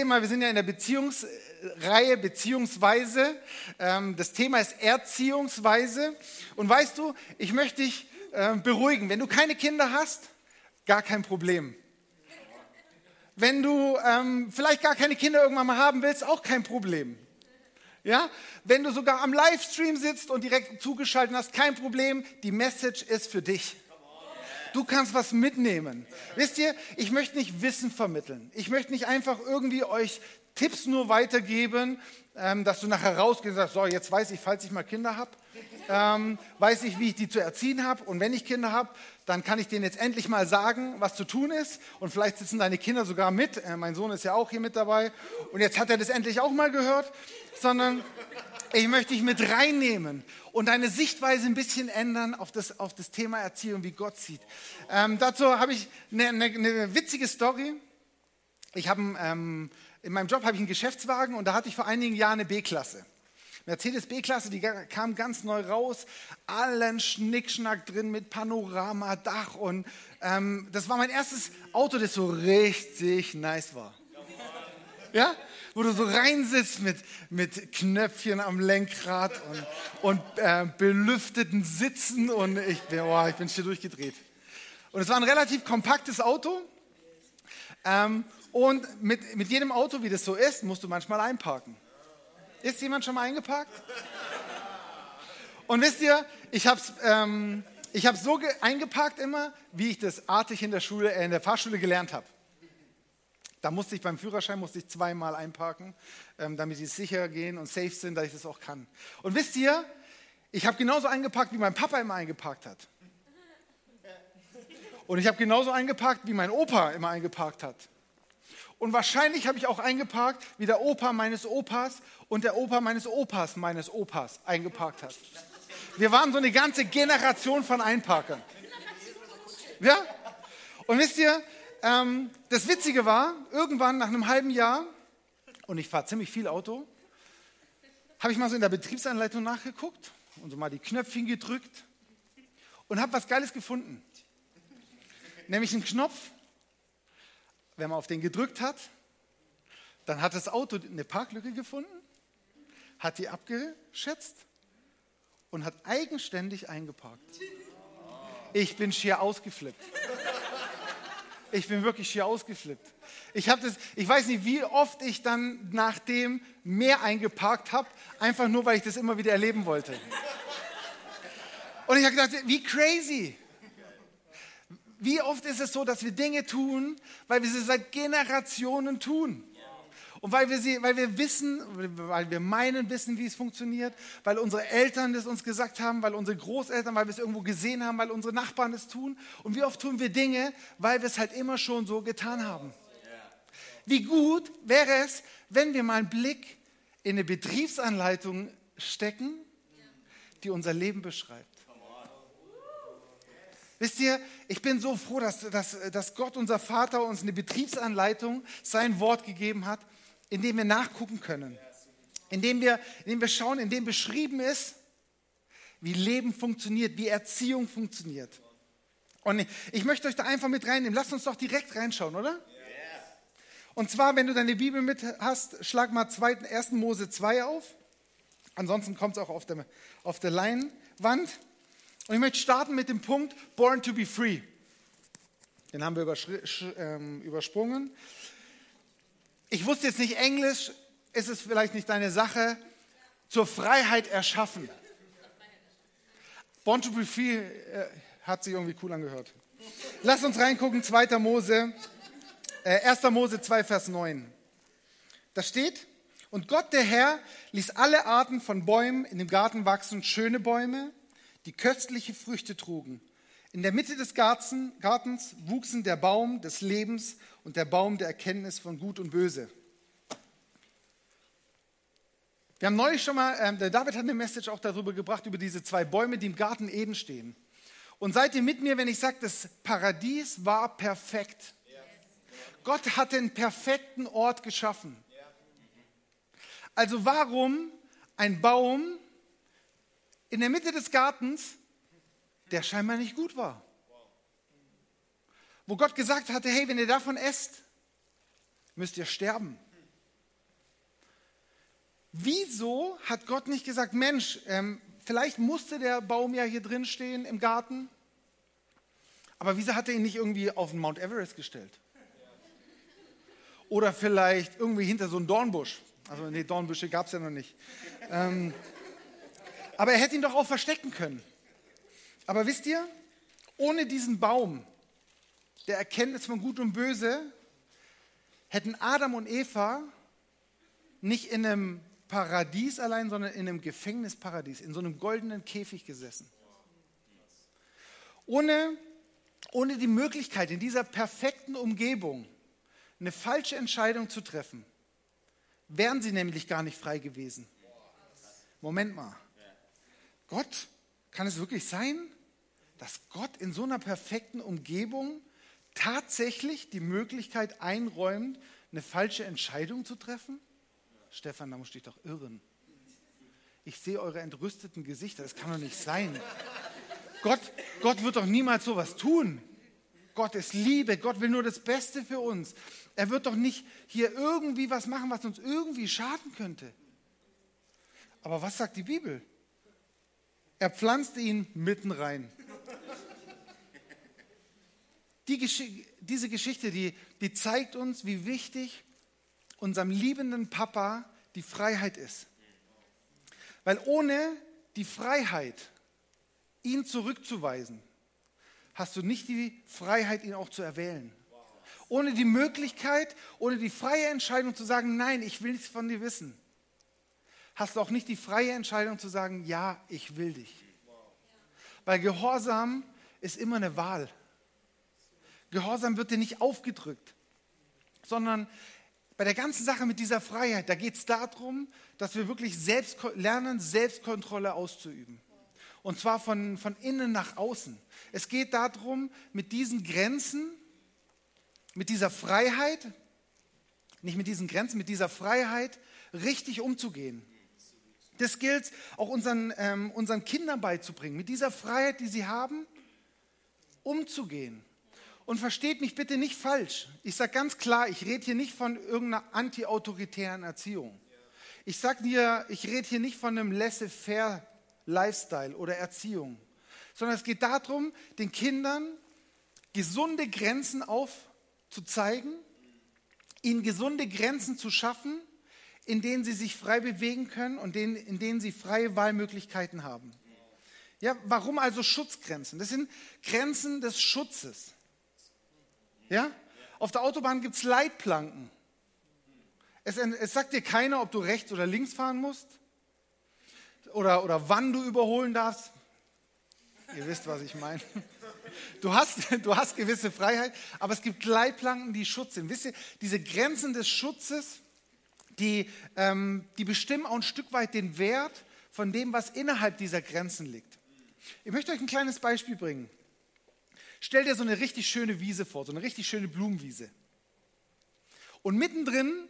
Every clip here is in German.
Thema, wir sind ja in der Beziehungsreihe, beziehungsweise. Ähm, das Thema ist Erziehungsweise. Und weißt du, ich möchte dich äh, beruhigen. Wenn du keine Kinder hast, gar kein Problem. Wenn du ähm, vielleicht gar keine Kinder irgendwann mal haben willst, auch kein Problem. Ja? Wenn du sogar am Livestream sitzt und direkt zugeschaltet hast, kein Problem. Die Message ist für dich. Du kannst was mitnehmen. Wisst ihr, ich möchte nicht Wissen vermitteln. Ich möchte nicht einfach irgendwie euch Tipps nur weitergeben, ähm, dass du nachher rausgehst und sagst, so, jetzt weiß ich, falls ich mal Kinder habe, ähm, weiß ich, wie ich die zu erziehen habe. Und wenn ich Kinder habe, dann kann ich denen jetzt endlich mal sagen, was zu tun ist. Und vielleicht sitzen deine Kinder sogar mit. Äh, mein Sohn ist ja auch hier mit dabei. Und jetzt hat er das endlich auch mal gehört. Sondern ich möchte dich mit reinnehmen und deine Sichtweise ein bisschen ändern auf das, auf das Thema Erziehung, wie Gott sieht. Ähm, dazu habe ich eine, eine, eine, witzige Story. Ich habe ähm, in meinem Job habe ich einen Geschäftswagen und da hatte ich vor einigen Jahren eine B-Klasse. Mercedes B-Klasse, die kam ganz neu raus, allen Schnickschnack drin mit Panorama, Dach und ähm, das war mein erstes Auto, das so richtig nice war. Ja? Wo du so reinsitzt mit, mit Knöpfchen am Lenkrad und, und äh, belüfteten Sitzen und ich, oh, ich bin hier durchgedreht. Und es war ein relativ kompaktes Auto. Ähm, und mit, mit jedem Auto, wie das so ist, musst du manchmal einparken. Ist jemand schon mal eingeparkt? Und wisst ihr, ich habe es ähm, hab so eingeparkt immer, wie ich das artig in der, Schule, äh, in der Fahrschule gelernt habe. Da musste ich beim Führerschein musste ich zweimal einparken, ähm, damit sie sicher gehen und safe sind, dass ich das auch kann. Und wisst ihr, ich habe genauso eingeparkt, wie mein Papa immer eingeparkt hat. Und ich habe genauso eingeparkt, wie mein Opa immer eingeparkt hat. Und wahrscheinlich habe ich auch eingeparkt, wie der Opa meines Opas und der Opa meines Opas meines Opas eingeparkt hat. Wir waren so eine ganze Generation von Einparkern. Ja? Und wisst ihr, ähm, das Witzige war, irgendwann nach einem halben Jahr, und ich fahre ziemlich viel Auto, habe ich mal so in der Betriebsanleitung nachgeguckt und so mal die Knöpfchen gedrückt und habe was Geiles gefunden. Nämlich einen Knopf, wenn man auf den gedrückt hat, dann hat das Auto eine Parklücke gefunden, hat die abgeschätzt und hat eigenständig eingeparkt. Ich bin schier ausgeflippt. Ich bin wirklich schier ausgeflippt. Ich, das, ich weiß nicht, wie oft ich dann nachdem mehr eingeparkt habe, einfach nur, weil ich das immer wieder erleben wollte. Und ich habe gedacht, wie crazy. Wie oft ist es so, dass wir Dinge tun, weil wir sie seit Generationen tun? Und weil wir, sie, weil wir wissen, weil wir meinen wissen, wie es funktioniert, weil unsere Eltern das uns gesagt haben, weil unsere Großeltern, weil wir es irgendwo gesehen haben, weil unsere Nachbarn es tun. Und wie oft tun wir Dinge, weil wir es halt immer schon so getan haben. Wie gut wäre es, wenn wir mal einen Blick in eine Betriebsanleitung stecken, die unser Leben beschreibt. Wisst ihr, ich bin so froh, dass, dass, dass Gott, unser Vater, uns eine Betriebsanleitung, sein Wort gegeben hat, in dem wir nachgucken können. Indem wir, indem wir schauen, in dem beschrieben ist, wie Leben funktioniert, wie Erziehung funktioniert. Und ich möchte euch da einfach mit reinnehmen. Lasst uns doch direkt reinschauen, oder? Und zwar, wenn du deine Bibel mit hast, schlag mal 1. Mose 2 auf. Ansonsten kommt es auch auf der, auf der Leinwand. Und ich möchte starten mit dem Punkt Born to be Free. Den haben wir ähm, übersprungen. Ich wusste jetzt nicht Englisch, ist es vielleicht nicht deine Sache. Zur Freiheit erschaffen. Born to be Free äh, hat sich irgendwie cool angehört. Lass uns reingucken, 2. Mose, äh, 1. Mose 2, Vers 9. Da steht, und Gott der Herr ließ alle Arten von Bäumen in dem Garten wachsen, schöne Bäume die köstliche Früchte trugen. In der Mitte des Gartens wuchsen der Baum des Lebens und der Baum der Erkenntnis von Gut und Böse. Wir haben neulich schon mal, äh, der David hat eine Message auch darüber gebracht, über diese zwei Bäume, die im Garten Eden stehen. Und seid ihr mit mir, wenn ich sage, das Paradies war perfekt. Gott hat den perfekten Ort geschaffen. Also warum ein Baum, in der Mitte des Gartens, der scheinbar nicht gut war. Wo Gott gesagt hatte, hey, wenn ihr davon esst, müsst ihr sterben. wieso hat Gott nicht gesagt, Mensch, ähm, vielleicht musste der Baum ja hier drin stehen im Garten, aber wieso hat er ihn nicht irgendwie auf den Mount Everest gestellt? Oder vielleicht irgendwie hinter so einen Dornbusch. Also, nee, Dornbüsche gab es ja noch nicht. Ähm, aber er hätte ihn doch auch verstecken können. Aber wisst ihr, ohne diesen Baum der Erkenntnis von Gut und Böse hätten Adam und Eva nicht in einem Paradies allein, sondern in einem Gefängnisparadies, in so einem goldenen Käfig gesessen. Ohne, ohne die Möglichkeit, in dieser perfekten Umgebung eine falsche Entscheidung zu treffen, wären sie nämlich gar nicht frei gewesen. Moment mal. Gott, kann es wirklich sein, dass Gott in so einer perfekten Umgebung tatsächlich die Möglichkeit einräumt, eine falsche Entscheidung zu treffen? Stefan, da musst du dich doch irren. Ich sehe eure entrüsteten Gesichter, das kann doch nicht sein. Gott, Gott wird doch niemals sowas tun. Gott ist Liebe, Gott will nur das Beste für uns. Er wird doch nicht hier irgendwie was machen, was uns irgendwie schaden könnte. Aber was sagt die Bibel? Er pflanzte ihn mitten rein. Die Gesch diese Geschichte, die, die zeigt uns, wie wichtig unserem liebenden Papa die Freiheit ist. Weil ohne die Freiheit, ihn zurückzuweisen, hast du nicht die Freiheit, ihn auch zu erwählen. Ohne die Möglichkeit, ohne die freie Entscheidung zu sagen, nein, ich will nichts von dir wissen, hast du auch nicht die freie Entscheidung zu sagen, ja, ich will dich. Weil Gehorsam ist immer eine Wahl. Gehorsam wird dir nicht aufgedrückt, sondern bei der ganzen Sache mit dieser Freiheit, da geht es darum, dass wir wirklich selbst lernen, Selbstkontrolle auszuüben. Und zwar von, von innen nach außen. Es geht darum, mit diesen Grenzen, mit dieser Freiheit, nicht mit diesen Grenzen, mit dieser Freiheit richtig umzugehen. Das gilt auch unseren, ähm, unseren Kindern beizubringen, mit dieser Freiheit, die sie haben, umzugehen. Und versteht mich bitte nicht falsch. Ich sage ganz klar, ich rede hier nicht von irgendeiner anti-autoritären Erziehung. Ich sage dir, ich rede hier nicht von einem laissez-faire Lifestyle oder Erziehung, sondern es geht darum, den Kindern gesunde Grenzen aufzuzeigen, ihnen gesunde Grenzen zu schaffen, in denen sie sich frei bewegen können und in denen sie freie Wahlmöglichkeiten haben. Ja, warum also Schutzgrenzen? Das sind Grenzen des Schutzes. Ja? Auf der Autobahn gibt es Leitplanken. Es, es, sagt dir keiner, ob du rechts oder links fahren musst oder, oder wann du überholen darfst. Ihr wisst, was ich meine. Du hast, du hast gewisse Freiheit, aber es gibt Leitplanken, die Schutz sind. Wisst ihr, diese Grenzen des Schutzes, die, ähm, die bestimmen auch ein Stück weit den Wert von dem, was innerhalb dieser Grenzen liegt. Ich möchte euch ein kleines Beispiel bringen. Stell dir so eine richtig schöne Wiese vor, so eine richtig schöne Blumenwiese. Und mittendrin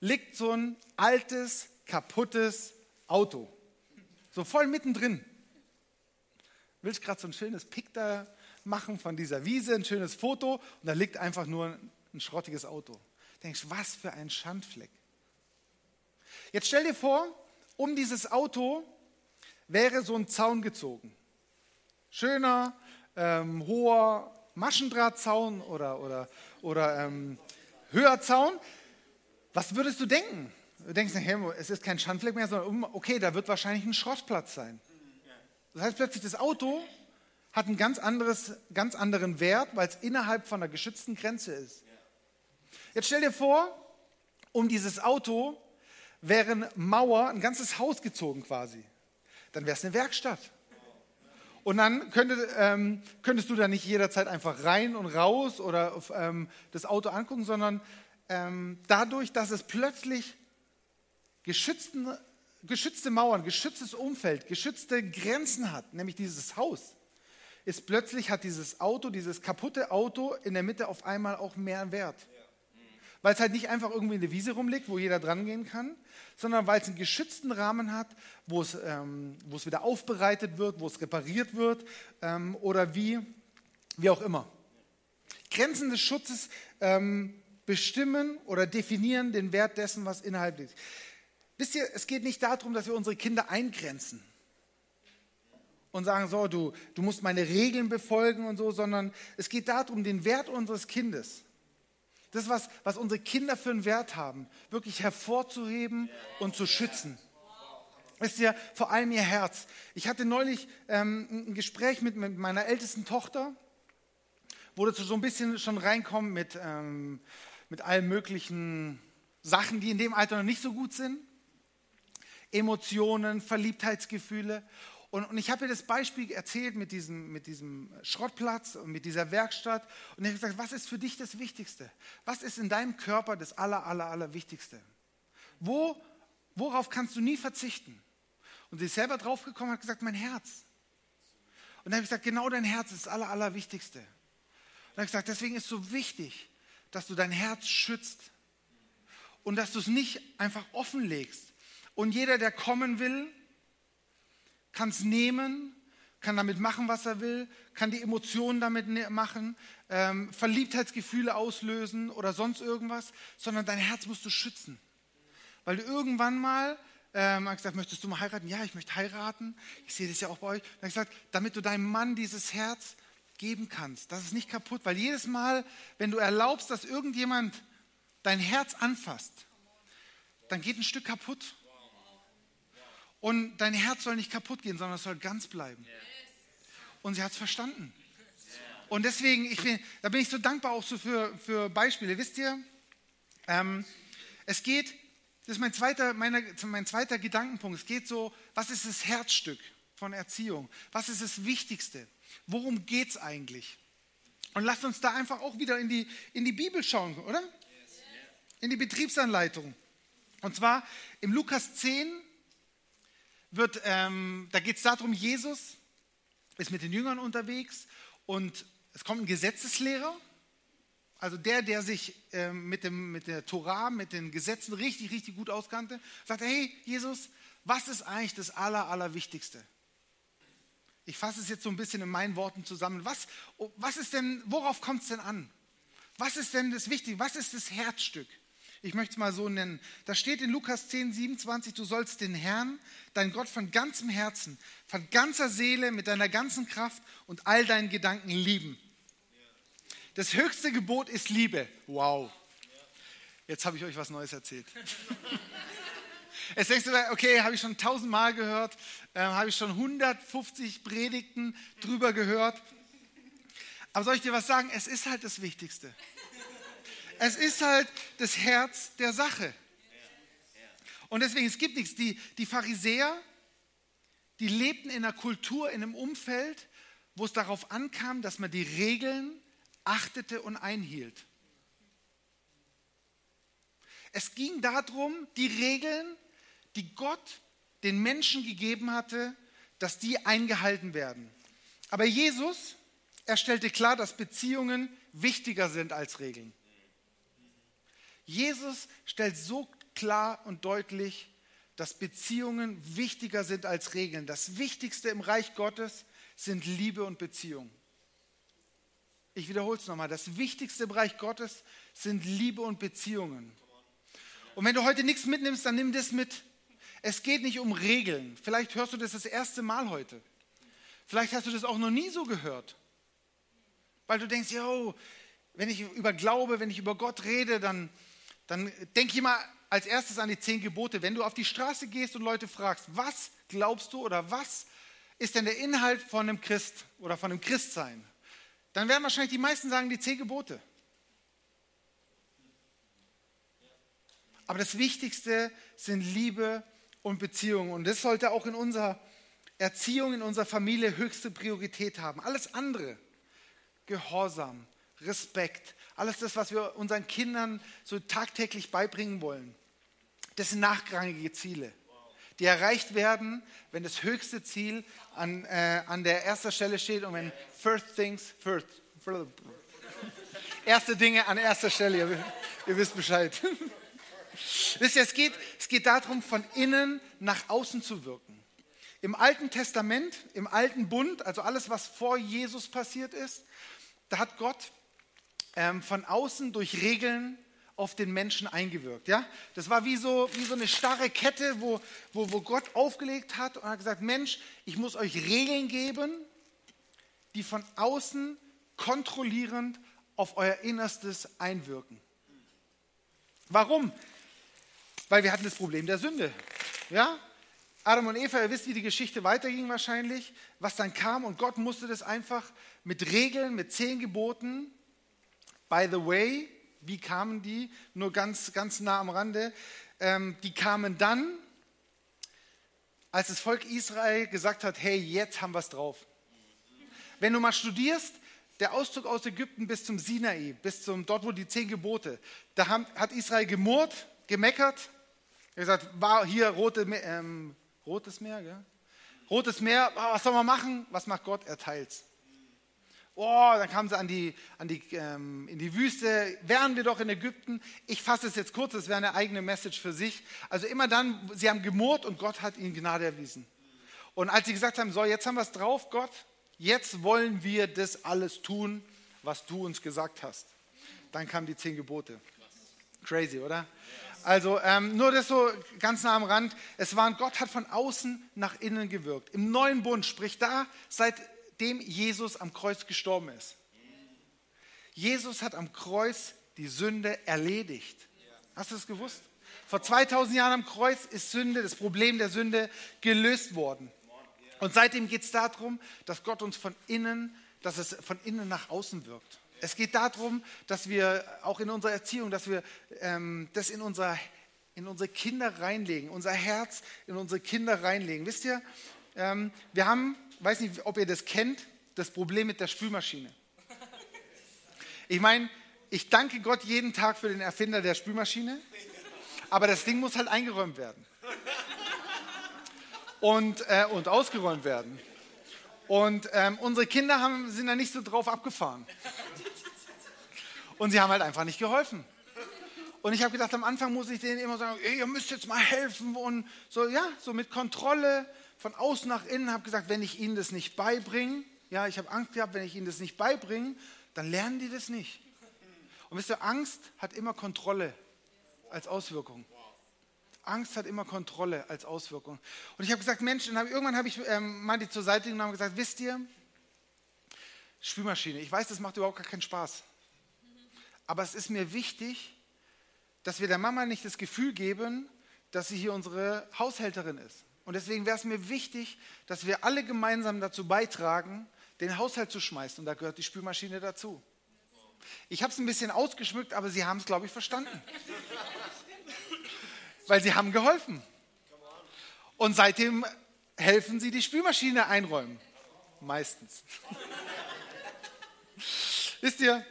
liegt so ein altes, kaputtes Auto. So voll mittendrin. Willst gerade so ein schönes Pick da machen von dieser Wiese, ein schönes Foto und da liegt einfach nur ein schrottiges Auto. Denkst, was für ein Schandfleck. Jetzt stell dir vor, um dieses Auto wäre so ein Zaun gezogen. Schöner, ähm, hoher Maschendrahtzaun oder, oder, oder ähm, höher Zaun, was würdest du denken? Du denkst, hey, es ist kein Schandfleck mehr, sondern okay, da wird wahrscheinlich ein Schrottplatz sein. Das heißt plötzlich, das Auto hat einen ganz, anderes, ganz anderen Wert, weil es innerhalb von einer geschützten Grenze ist. Jetzt stell dir vor, um dieses Auto wären Mauer, ein ganzes Haus gezogen quasi. Dann wäre es eine Werkstatt. Und dann könnte, ähm, könntest du da nicht jederzeit einfach rein und raus oder ähm, das Auto angucken, sondern ähm, dadurch, dass es plötzlich geschützten, geschützte Mauern, geschütztes Umfeld, geschützte Grenzen hat, nämlich dieses Haus, ist plötzlich hat dieses Auto, dieses kaputte Auto in der Mitte auf einmal auch mehr Wert weil es halt nicht einfach irgendwie in der Wiese rumliegt, wo jeder dran gehen kann, sondern weil es einen geschützten Rahmen hat, wo es, ähm, wo es wieder aufbereitet wird, wo es repariert wird ähm, oder wie, wie auch immer. Grenzen des Schutzes ähm, bestimmen oder definieren den Wert dessen, was innerhalb liegt. wisst ihr, es geht nicht darum, dass wir unsere Kinder eingrenzen und sagen, so, du, du musst meine Regeln befolgen und so, sondern es geht darum, den Wert unseres Kindes, das, was, was unsere Kinder für einen Wert haben, wirklich hervorzuheben und zu schützen. Wisst ihr, vor allem ihr Herz. Ich hatte neulich ähm, ein Gespräch mit, mit, meiner ältesten Tochter, wo dazu so ein bisschen schon reinkommen mit, ähm, mit allen möglichen Sachen, die in dem Alter noch nicht so gut sind. Emotionen, Verliebtheitsgefühle. Und, und ich habe ihr das Beispiel erzählt mit diesem, mit diesem Schrottplatz und mit dieser Werkstatt. Und ich habe gesagt, was ist für dich das Wichtigste? Was ist in deinem Körper das Aller, Aller, Allerwichtigste? Wo, worauf kannst du nie verzichten? Und sie ist selber draufgekommen und hat gesagt, mein Herz. Und dann habe ich gesagt, genau dein Herz ist das Aller, Allerwichtigste. Und dann habe ich gesagt, deswegen ist es so wichtig, dass du dein Herz schützt und dass du es nicht einfach offenlegst. Und jeder, der kommen will, kann es nehmen, kann damit machen, was er will, kann die Emotionen damit ne-, machen, ähm, Verliebtheitsgefühle auslösen oder sonst irgendwas, sondern dein Herz musst du schützen. Weil du irgendwann mal ähm, hat gesagt, möchtest du mal heiraten? Ja, ich möchte heiraten. Ich sehe das ja auch bei euch. Dann ich gesagt, damit du deinem Mann dieses Herz geben kannst. Das ist nicht kaputt, weil jedes Mal, wenn du erlaubst, dass irgendjemand dein Herz anfasst, dann geht ein Stück kaputt. Und dein Herz soll nicht kaputt gehen, sondern es soll ganz bleiben. Und sie hat es verstanden. Und deswegen, bin, da bin ich so dankbar auch so für, für Beispiele. Wisst ihr, ähm, es geht, das ist mein zweiter, meine, mein zweiter Gedankenpunkt, es geht so, was ist das Herzstück von Erziehung? Was ist das Wichtigste? Worum geht es eigentlich? Und lasst uns da einfach auch wieder in die, in die Bibel schauen, oder? In die Betriebsanleitung. Und zwar im Lukas 10, wird, ähm, da geht es darum, Jesus ist mit den Jüngern unterwegs und es kommt ein Gesetzeslehrer, also der, der sich ähm, mit, dem, mit der Torah, mit den Gesetzen richtig, richtig gut auskannte, sagt, hey Jesus, was ist eigentlich das Aller, Allerwichtigste? Ich fasse es jetzt so ein bisschen in meinen Worten zusammen. Was, was ist denn, worauf kommt es denn an? Was ist denn das Wichtige? Was ist das Herzstück? Ich möchte es mal so nennen. Da steht in Lukas 10, 27, du sollst den Herrn, dein Gott von ganzem Herzen, von ganzer Seele, mit deiner ganzen Kraft und all deinen Gedanken lieben. Das höchste Gebot ist Liebe. Wow. Jetzt habe ich euch was Neues erzählt. Jetzt denkst du, okay, habe ich schon tausendmal gehört, äh, habe ich schon 150 Predigten drüber gehört. Aber soll ich dir was sagen? Es ist halt das Wichtigste. Es ist halt das Herz der Sache. Und deswegen, es gibt nichts. Die, die Pharisäer, die lebten in einer Kultur, in einem Umfeld, wo es darauf ankam, dass man die Regeln achtete und einhielt. Es ging darum, die Regeln, die Gott den Menschen gegeben hatte, dass die eingehalten werden. Aber Jesus, er stellte klar, dass Beziehungen wichtiger sind als Regeln. Jesus stellt so klar und deutlich, dass Beziehungen wichtiger sind als Regeln. Das Wichtigste im Reich Gottes sind Liebe und Beziehung. Ich wiederhole es nochmal. Das Wichtigste im Reich Gottes sind Liebe und Beziehungen. Und wenn du heute nichts mitnimmst, dann nimm das mit. Es geht nicht um Regeln. Vielleicht hörst du das das erste Mal heute. Vielleicht hast du das auch noch nie so gehört. Weil du denkst, yo, wenn ich über Glaube, wenn ich über Gott rede, dann, dann denke ich mal als erstes an die zehn Gebote. Wenn du auf die Straße gehst und Leute fragst, was glaubst du oder was ist denn der Inhalt von einem Christ oder von einem Christsein, dann werden wahrscheinlich die meisten sagen, die zehn Gebote. Aber das Wichtigste sind Liebe und Beziehung. Und das sollte auch in unserer Erziehung, in unserer Familie höchste Priorität haben. Alles andere, Gehorsam, Respekt, alles das, was wir unseren Kindern so tagtäglich beibringen wollen, das sind nachrangige Ziele, die erreicht werden, wenn das höchste Ziel an, äh, an der ersten Stelle steht und wenn First Things First. Erste Dinge an erster Stelle, ihr, ihr wisst Bescheid. Wisst ihr, es geht, es geht darum, von innen nach außen zu wirken. Im Alten Testament, im Alten Bund, also alles, was vor Jesus passiert ist, da hat Gott ähm, von außen durch Regeln auf den Menschen eingewirkt. Ja? Das war wie so, wie so eine starre Kette, wo, wo, wo Gott aufgelegt hat und hat gesagt, Mensch, ich muss euch Regeln geben, die von außen kontrollierend auf euer Innerstes einwirken. Warum? Weil wir hatten das Problem der Sünde. Ja? Adam und Eva, ihr wisst, wie die Geschichte weiterging wahrscheinlich, was dann kam und Gott musste das einfach mit Regeln, mit zehn Geboten. By the way, wie kamen die? Nur ganz, ganz nah am Rande. Ähm, die kamen dann, als das Volk Israel gesagt hat, hey, jetzt haben wir es drauf. Wenn du mal studierst, der Auszug aus Ägypten bis zum Sinai, bis zum dort, wo die zehn Gebote, da haben, hat Israel gemurrt, gemeckert, er gesagt, war hier rote, ähm, rotes Meer, gell? Rotes Meer, was soll man machen? Was macht Gott? Er teilt's. Oh, dann kamen sie an die, an die, ähm, in die Wüste, wären wir doch in Ägypten. Ich fasse es jetzt kurz, das wäre eine eigene Message für sich. Also immer dann, sie haben gemurrt und Gott hat ihnen Gnade erwiesen. Und als sie gesagt haben, so, jetzt haben wir es drauf, Gott, jetzt wollen wir das alles tun, was du uns gesagt hast. Dann kamen die zehn Gebote. Crazy, oder? Also ähm, nur das so ganz nah am Rand. Es war, Gott hat von außen nach innen gewirkt. Im neuen Bund, sprich da, seitdem Jesus am Kreuz gestorben ist. Jesus hat am Kreuz die Sünde erledigt. Hast du das gewusst? Vor 2000 Jahren am Kreuz ist Sünde, das Problem der Sünde gelöst worden. Und seitdem geht es darum, dass Gott uns von innen, dass es von innen nach außen wirkt. Es geht darum, dass wir auch in unserer Erziehung, dass wir ähm, das in, unser, in unsere Kinder reinlegen, unser Herz in unsere Kinder reinlegen. Wisst ihr, ähm, wir haben, weiß nicht, ob ihr das kennt, das Problem mit der Spülmaschine. Ich meine, ich danke Gott jeden Tag für den Erfinder der Spülmaschine, aber das Ding muss halt eingeräumt werden und, äh, und ausgeräumt werden. Und ähm, unsere Kinder haben, sind da nicht so drauf abgefahren. Und sie haben halt einfach nicht geholfen. Und ich habe gedacht, am Anfang muss ich denen immer sagen, ey, ihr müsst jetzt mal helfen und so, ja, so mit Kontrolle von außen nach innen. Habe gesagt, wenn ich ihnen das nicht beibringe, ja, ich habe Angst gehabt, wenn ich ihnen das nicht beibringe, dann lernen die das nicht. Und wisst ihr, Angst hat immer Kontrolle als Auswirkung. Angst hat immer Kontrolle als Auswirkung. Und ich habe gesagt, Mensch, hab, irgendwann habe ich ähm, mal die zur Seite genommen und gesagt, wisst ihr, Spülmaschine, ich weiß, das macht überhaupt gar keinen Spaß. Aber es ist mir wichtig, dass wir der Mama nicht das Gefühl geben, dass sie hier unsere Haushälterin ist. Und deswegen wäre es mir wichtig, dass wir alle gemeinsam dazu beitragen, den Haushalt zu schmeißen. Und da gehört die Spülmaschine dazu. Ich habe es ein bisschen ausgeschmückt, aber Sie haben es, glaube ich, verstanden weil sie haben geholfen. Und seitdem helfen sie die Spülmaschine einräumen. Meistens. Wisst ihr,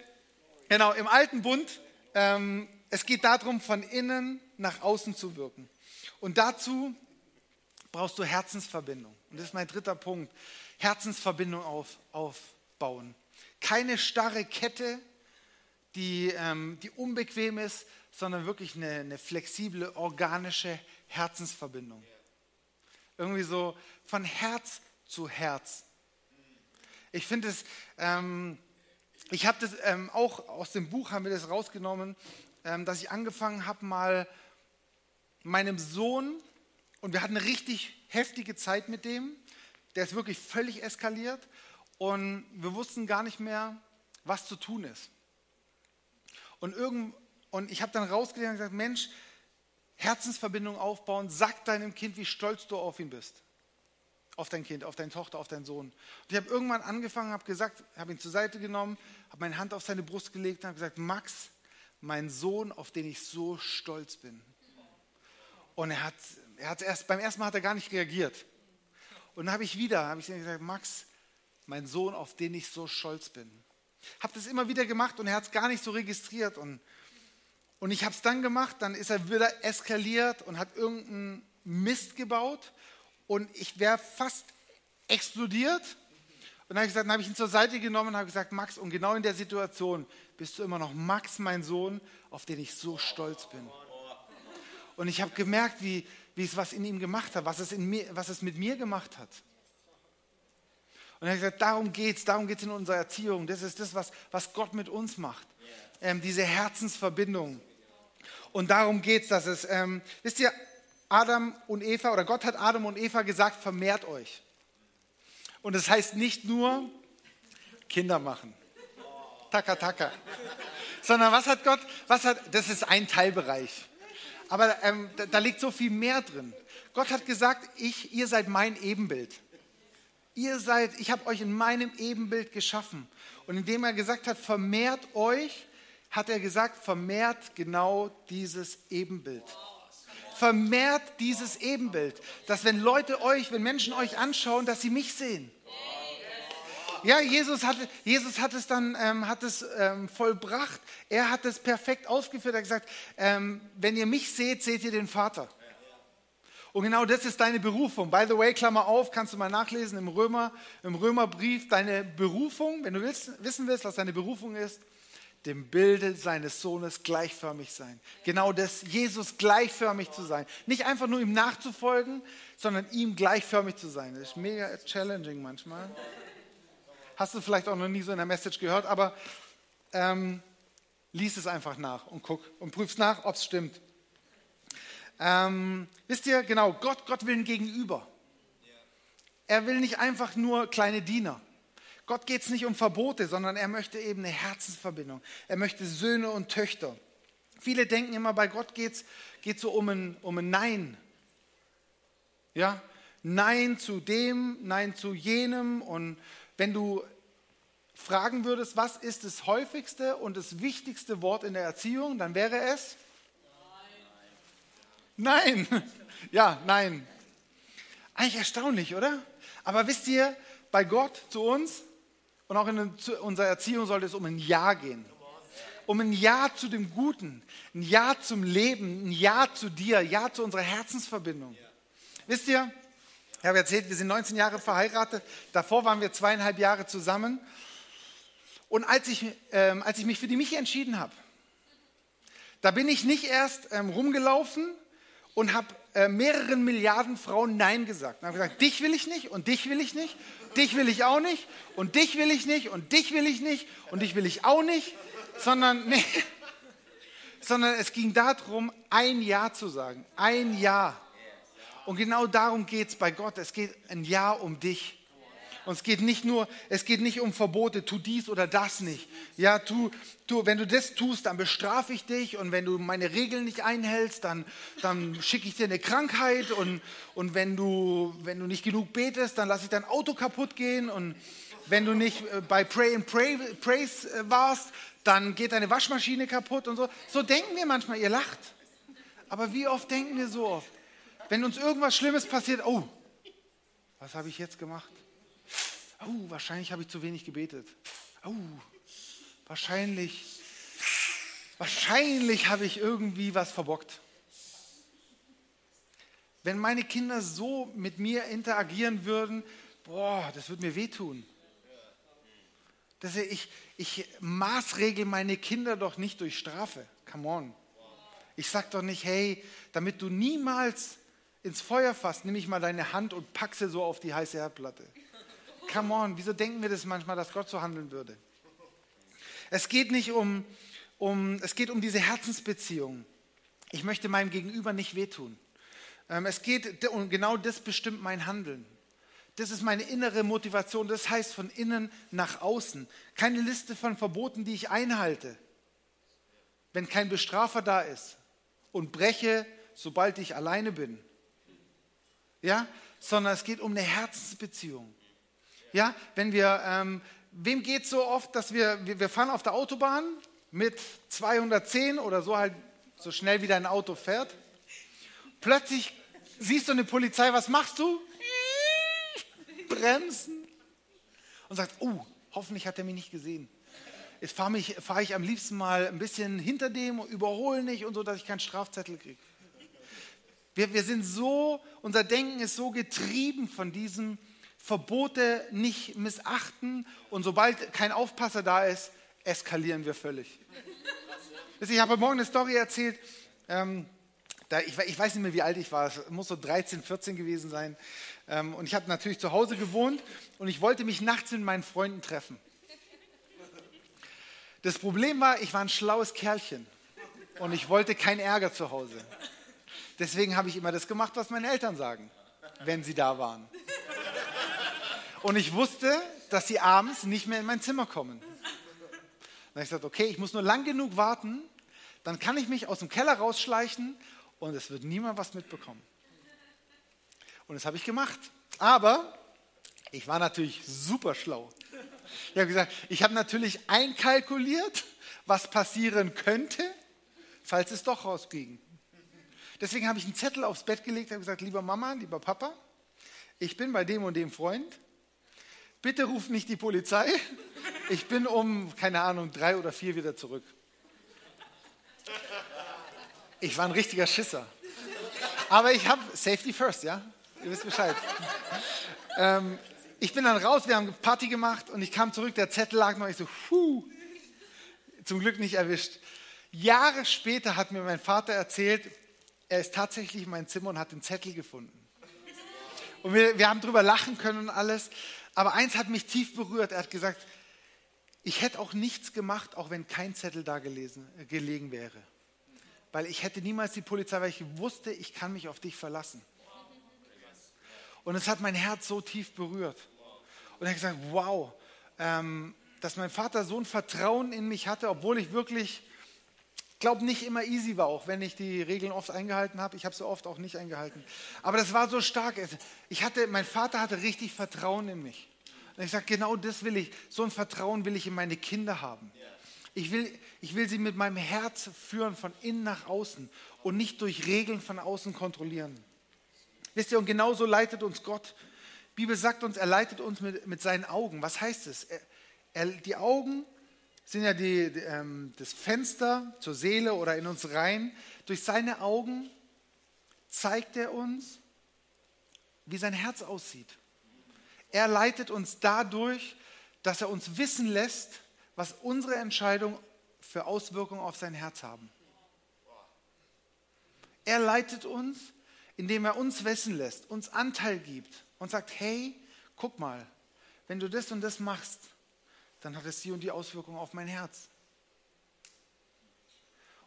genau, im alten Bund, ähm, es geht darum, von innen nach außen zu wirken. Und dazu brauchst du Herzensverbindung. Und das ist mein dritter Punkt. Herzensverbindung auf, aufbauen. Keine starre Kette, die, ähm, die unbequem ist, sondern wirklich eine, eine flexible, organische Herzensverbindung. Irgendwie so von Herz zu Herz. Ich finde es, ähm, ich habe das ähm, auch aus dem Buch, haben wir das rausgenommen, ähm, dass ich angefangen habe, mal meinem Sohn, und wir hatten eine richtig heftige Zeit mit dem, der ist wirklich völlig eskaliert und wir wussten gar nicht mehr, was zu tun ist. Und irgend, und ich habe dann rausgelegt und gesagt, Mensch, Herzensverbindung aufbauen, sag deinem Kind, wie stolz du auf ihn bist. Auf dein Kind, auf deine Tochter, auf deinen Sohn. Und ich habe irgendwann angefangen, habe gesagt, habe ihn zur Seite genommen, habe meine Hand auf seine Brust gelegt und habe gesagt, Max, mein Sohn, auf den ich so stolz bin. Und er hat, er hat erst, beim ersten Mal hat er gar nicht reagiert. Und dann habe ich wieder, habe ich gesagt, Max, mein Sohn, auf den ich so stolz bin. Habe das immer wieder gemacht und er hat es gar nicht so registriert. Und und ich habe es dann gemacht, dann ist er wieder eskaliert und hat irgendeinen Mist gebaut und ich wäre fast explodiert. Und dann habe ich, gesagt, dann habe ich ihn zur Seite genommen und habe gesagt, Max, und genau in der Situation bist du immer noch Max, mein Sohn, auf den ich so stolz bin. Und ich habe gemerkt, wie, wie es was in ihm gemacht hat, was es, in mir, was es mit mir gemacht hat. Und er hat gesagt, darum geht es, darum geht es in unserer Erziehung. Das ist das, was, was Gott mit uns macht. Ähm, diese Herzensverbindung. Und darum geht es, dass es, ähm, wisst ihr, Adam und Eva, oder Gott hat Adam und Eva gesagt, vermehrt euch. Und das heißt nicht nur Kinder machen. Taka, taka. Sondern was hat Gott, was hat, das ist ein Teilbereich. Aber ähm, da, da liegt so viel mehr drin. Gott hat gesagt, ich, ihr seid mein Ebenbild. Ihr seid, ich habe euch in meinem Ebenbild geschaffen. Und indem er gesagt hat, vermehrt euch, hat er gesagt, vermehrt genau dieses Ebenbild. Vermehrt dieses Ebenbild, dass wenn Leute euch, wenn Menschen euch anschauen, dass sie mich sehen. Ja, Jesus hat, Jesus hat es dann ähm, hat es, ähm, vollbracht. Er hat es perfekt ausgeführt. Er hat gesagt, ähm, wenn ihr mich seht, seht ihr den Vater. Und genau das ist deine Berufung. By the way, Klammer auf, kannst du mal nachlesen im, Römer, im Römerbrief, deine Berufung, wenn du willst, wissen willst, was deine Berufung ist, dem Bilde seines Sohnes gleichförmig sein. Genau das, Jesus gleichförmig zu sein. Nicht einfach nur ihm nachzufolgen, sondern ihm gleichförmig zu sein. Das ist mega challenging manchmal. Hast du vielleicht auch noch nie so in der Message gehört, aber ähm, lies es einfach nach und guck und prüfst nach, ob es stimmt. Ähm, wisst ihr, genau, Gott, Gott will ein Gegenüber. Er will nicht einfach nur kleine Diener. Gott geht es nicht um Verbote, sondern er möchte eben eine Herzensverbindung. Er möchte Söhne und Töchter. Viele denken immer, bei Gott geht es so um ein, um ein Nein. Ja, Nein zu dem, Nein zu jenem. Und wenn du fragen würdest, was ist das häufigste und das wichtigste Wort in der Erziehung, dann wäre es Nein. Ja, nein. Eigentlich erstaunlich, oder? Aber wisst ihr, bei Gott zu uns und auch in unserer Erziehung sollte es um ein Ja gehen. Um ein Ja zu dem Guten, ein Ja zum Leben, ein Ja zu dir, Ja zu unserer Herzensverbindung. Wisst ihr, ich habe erzählt, wir sind 19 Jahre verheiratet, davor waren wir zweieinhalb Jahre zusammen. Und als ich, ähm, als ich mich für die Michi entschieden habe, da bin ich nicht erst ähm, rumgelaufen und habe äh, mehreren Milliarden Frauen Nein gesagt. Und habe gesagt, dich will ich nicht und dich will ich nicht, dich will ich auch nicht und dich will ich nicht und dich will ich nicht und dich will ich auch nicht, sondern, nee, sondern es ging darum, ein Ja zu sagen, ein Ja. Und genau darum geht es bei Gott. Es geht ein Ja um dich. Und es geht nicht nur, es geht nicht um Verbote, tu dies oder das nicht. Ja, tu, tu, wenn du das tust, dann bestrafe ich dich und wenn du meine Regeln nicht einhältst, dann, dann schicke ich dir eine Krankheit und, und wenn, du, wenn du nicht genug betest, dann lasse ich dein Auto kaputt gehen und wenn du nicht äh, bei Pray and Pray, Praise äh, warst, dann geht deine Waschmaschine kaputt und so. So denken wir manchmal, ihr lacht. Aber wie oft denken wir so oft? Wenn uns irgendwas Schlimmes passiert, oh, was habe ich jetzt gemacht? oh, wahrscheinlich habe ich zu wenig gebetet. Oh, wahrscheinlich, wahrscheinlich habe ich irgendwie was verbockt. Wenn meine Kinder so mit mir interagieren würden, boah, das würde mir wehtun. Das, ich, ich maßregel meine Kinder doch nicht durch Strafe. Come on. Ich sage doch nicht, hey, damit du niemals ins Feuer fasst, nehme ich mal deine Hand und pack sie so auf die heiße Herdplatte come on, wieso denken wir das manchmal, dass Gott so handeln würde? Es geht nicht um, um, es geht um diese Herzensbeziehung. Ich möchte meinem Gegenüber nicht wehtun. Ähm, es geht, und genau das bestimmt mein Handeln. Das ist meine innere Motivation. Das heißt von innen nach außen. Keine Liste von Verboten, die ich einhalte, wenn kein Bestrafer da ist und breche, sobald ich alleine bin. Ja, sondern es geht um eine Herzensbeziehung. Ja, wenn wir, ähm, wem geht so oft, dass wir, wir, wir fahren auf der Autobahn mit 210 oder so halt so schnell wie dein Auto fährt. Plötzlich siehst du eine Polizei, was machst du? Bremsen. Und sagst, oh, hoffentlich hat er mich nicht gesehen. Jetzt fahre fahr ich am liebsten mal ein bisschen hinter dem, überhole nicht und so, dass ich keinen Strafzettel kriege. Wir, wir sind so, unser Denken ist so getrieben von diesem Verbote nicht missachten und sobald kein Aufpasser da ist, eskalieren wir völlig. Ich habe morgen eine Story erzählt. Ähm, da, ich, ich, weiß nicht mehr, wie alt ich war. Es muss so 13, 14 gewesen sein. Ähm, und ich habe natürlich zu Hause gewohnt und ich wollte mich nachts mit meinen Freunden treffen. Das Problem war, ich war ein schlaues Kerlchen. Und ich wollte keinen Ärger zu Hause. Deswegen habe ich immer das gemacht, was meine Eltern sagen, wenn sie da waren. Und ich wusste, dass sie abends nicht mehr in mein Zimmer kommen. Dann habe ich gesagt, okay, ich muss nur lang genug warten, dann kann ich mich aus dem Keller rausschleichen und es wird niemand was mitbekommen. Und das habe ich gemacht. Aber ich war natürlich super schlau. Ich habe gesagt, ich habe natürlich einkalkuliert, was passieren könnte, falls es doch rausging. Deswegen habe ich einen Zettel aufs Bett gelegt und gesagt, lieber Mama, lieber Papa, ich bin bei dem und dem Freund. Bitte ruf nicht die Polizei. Ich bin um, keine Ahnung, drei oder vier wieder zurück. Ich war ein richtiger Schisser. Aber ich habe Safety first, ja? Ihr wisst Bescheid. Ähm, ich bin dann raus, wir haben Party gemacht und ich kam zurück, der Zettel lag noch, ich so, puh, zum Glück nicht erwischt. Jahre später hat mir mein Vater erzählt, er ist tatsächlich in mein Zimmer und hat den Zettel gefunden. Und wir, wir haben drüber lachen können und alles. Aber eins hat mich tief berührt. Er hat gesagt, ich hätte auch nichts gemacht, auch wenn kein Zettel da gelesen, äh, gelegen wäre. Weil ich hätte niemals die Polizei, weil ich wusste, ich kann mich auf dich verlassen. Und es hat mein Herz so tief berührt. Und er hat gesagt, wow, ähm, dass mein Vater so ein Vertrauen in mich hatte, obwohl ich wirklich glaube, nicht immer easy war, auch wenn ich die Regeln oft eingehalten habe. Ich habe sie oft auch nicht eingehalten. Aber das war so stark. Ich hatte, mein Vater hatte richtig Vertrauen in mich. Und ich sage, genau das will ich. So ein Vertrauen will ich in meine Kinder haben. Ich will, ich will sie mit meinem Herz führen, von innen nach außen und nicht durch Regeln von außen kontrollieren. Wisst ihr, und genauso leitet uns Gott. Die Bibel sagt uns, er leitet uns mit, mit seinen Augen. Was heißt es? Er, er, die Augen sind ja die, ähm, das Fenster zur Seele oder in uns rein. Durch seine Augen zeigt er uns, wie sein Herz aussieht. Er leitet uns dadurch, dass er uns wissen lässt, was unsere Entscheidungen für Auswirkungen auf sein Herz haben. Er leitet uns, indem er uns wissen lässt, uns Anteil gibt und sagt, hey, guck mal, wenn du das und das machst, dann hat es die und die Auswirkungen auf mein Herz.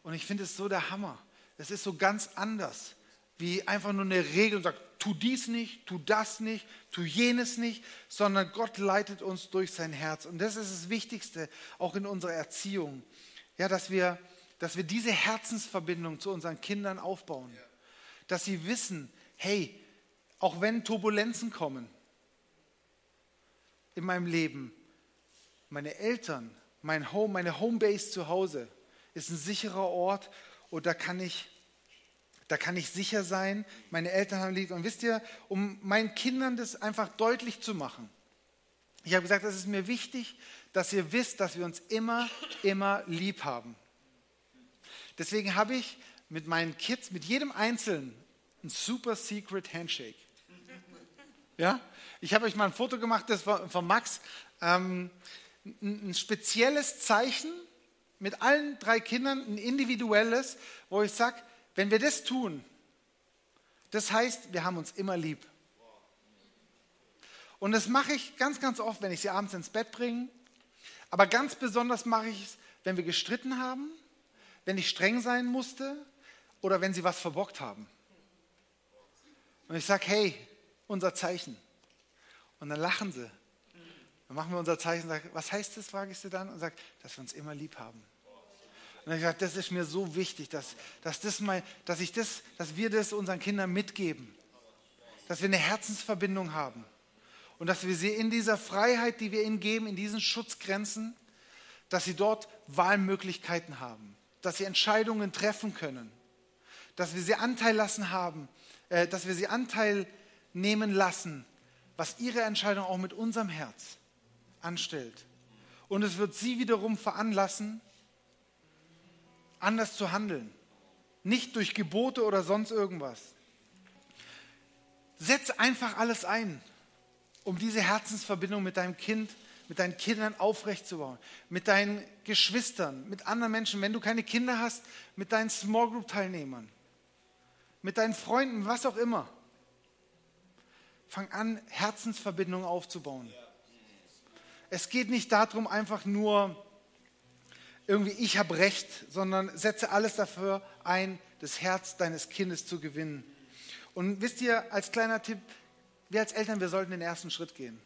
Und ich finde es so der Hammer. Es ist so ganz anders, wie einfach nur eine Regel und sagt, tu dies nicht, tu das nicht, tu jenes nicht, sondern Gott leitet uns durch sein Herz. Und das ist das Wichtigste, auch in unserer Erziehung. Ja, dass wir, dass wir diese Herzensverbindung zu unseren Kindern aufbauen. Dass sie wissen, hey, auch wenn Turbulenzen kommen in meinem Leben, meine Eltern, mein Home, meine Homebase zu Hause ist ein sicherer Ort und da kann ich, da kann ich sicher sein. Meine Eltern haben lieb. Und wisst ihr, um meinen Kindern das einfach deutlich zu machen, ich habe gesagt, es ist mir wichtig, dass ihr wisst, dass wir uns immer, immer lieb haben. Deswegen habe ich mit meinen Kids, mit jedem Einzelnen, ein super secret Handshake. Ja? Ich habe euch mal ein Foto gemacht, das war von Max. Ähm, ein spezielles Zeichen mit allen drei Kindern, ein individuelles, wo ich sage, wenn wir das tun, das heißt, wir haben uns immer lieb. Und das mache ich ganz, ganz oft, wenn ich sie abends ins Bett bringe. Aber ganz besonders mache ich es, wenn wir gestritten haben, wenn ich streng sein musste oder wenn sie was verbockt haben. Und ich sage, hey, unser Zeichen. Und dann lachen sie dann machen wir unser Zeichen und sagen, was heißt das, frage ich sie dann und sage, dass wir uns immer lieb haben. Und ich sage, das ist mir so wichtig, dass, dass, das mal, dass, ich das, dass wir das unseren Kindern mitgeben. Dass wir eine Herzensverbindung haben. Und dass wir sie in dieser Freiheit, die wir ihnen geben, in diesen Schutzgrenzen, dass sie dort Wahlmöglichkeiten haben. Dass sie Entscheidungen treffen können. Dass wir sie Anteil lassen haben, äh, dass wir sie Anteil nehmen lassen, was ihre Entscheidung auch mit unserem Herz anstellt. Und es wird sie wiederum veranlassen, anders zu handeln. Nicht durch Gebote oder sonst irgendwas. Setz einfach alles ein, um diese Herzensverbindung mit deinem Kind, mit deinen Kindern aufrechtzubauen, mit deinen Geschwistern, mit anderen Menschen, wenn du keine Kinder hast, mit deinen Small Group Teilnehmern, mit deinen Freunden, was auch immer. Fang an, Herzensverbindungen aufzubauen. Es geht nicht darum, einfach nur irgendwie ich habe recht, sondern setze alles dafür ein, das Herz deines Kindes zu gewinnen. Und wisst ihr, als kleiner Tipp, wir als Eltern, wir sollten den ersten Schritt gehen.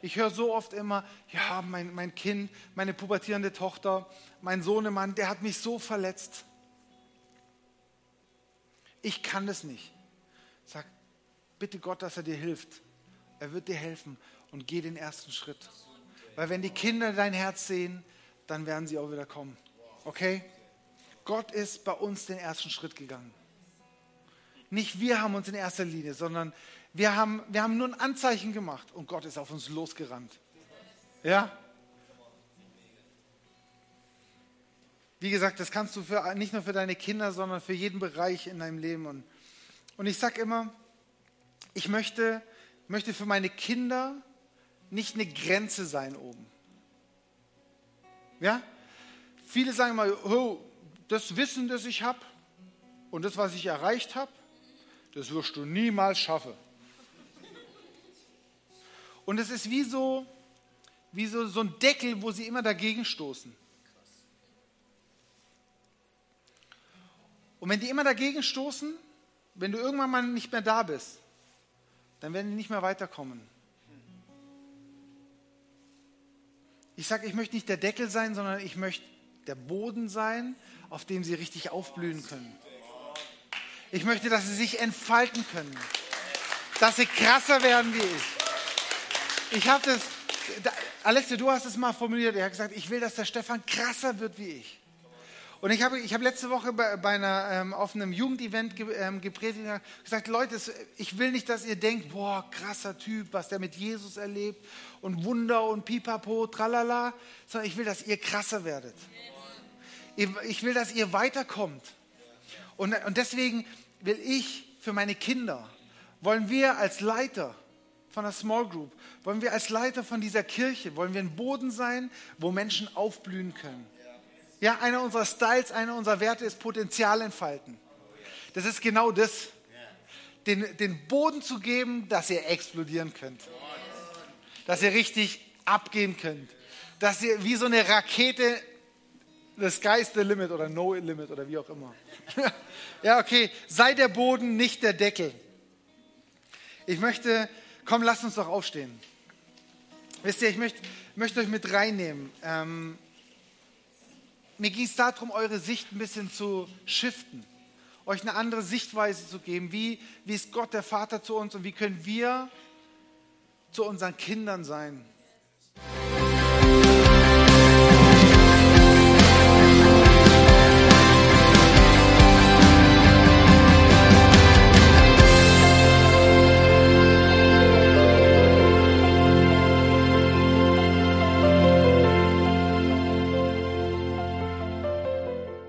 Ich höre so oft immer, ja, mein, mein Kind, meine pubertierende Tochter, mein Sohnemann, der hat mich so verletzt. Ich kann das nicht. Sag, bitte Gott, dass er dir hilft. Er wird dir helfen und geh den ersten Schritt. Weil wenn die Kinder dein Herz sehen, dann werden sie auch wieder kommen. Okay? Gott ist bei uns den ersten Schritt gegangen. Nicht wir haben uns in erster Linie, sondern wir haben, wir haben nur ein Anzeichen gemacht und Gott ist auf uns losgerannt. Ja? Wie gesagt, das kannst du für, nicht nur für deine Kinder, sondern für jeden Bereich in deinem Leben. Und, und ich sage immer, ich möchte, möchte für meine Kinder nicht eine Grenze sein oben. Ja? Viele sagen mal, oh, das Wissen, das ich habe und das, was ich erreicht habe, das wirst du niemals schaffen. Und es ist wie so, wie so, so ein Deckel, wo sie immer dagegen stoßen. Und wenn die immer dagegen stoßen, wenn du irgendwann mal nicht mehr da bist, dann werden die nicht mehr weiterkommen. Ich sage, ich möchte nicht der Deckel sein, sondern ich möchte der Boden sein, auf dem sie richtig aufblühen können. Ich möchte, dass sie sich entfalten können, dass sie krasser werden wie ich. Ich habe das, Alexia, du hast es mal formuliert, er hat gesagt, ich will, dass der Stefan krasser wird wie ich. Und ich habe, ich habe letzte Woche bei, bei einer, ähm, auf einem Jugendevent ge, ähm, gepredigt und gesagt, Leute, ich will nicht, dass ihr denkt, boah, krasser Typ, was der mit Jesus erlebt und Wunder und Pipapo, tralala, sondern ich will, dass ihr krasser werdet. Ich will, dass ihr weiterkommt. Und, und deswegen will ich für meine Kinder, wollen wir als Leiter von der Small Group, wollen wir als Leiter von dieser Kirche, wollen wir ein Boden sein, wo Menschen aufblühen können. Ja, einer unserer Styles, einer unserer Werte ist Potenzial entfalten. Das ist genau das. Den, den Boden zu geben, dass ihr explodieren könnt. Dass ihr richtig abgehen könnt. Dass ihr wie so eine Rakete, the sky's the limit oder no limit oder wie auch immer. ja, okay, sei der Boden, nicht der Deckel. Ich möchte, komm, lasst uns doch aufstehen. Wisst ihr, ich möchte, möchte euch mit reinnehmen. Ähm, mir ging es darum, eure Sicht ein bisschen zu shiften, euch eine andere Sichtweise zu geben. Wie, wie ist Gott der Vater zu uns und wie können wir zu unseren Kindern sein?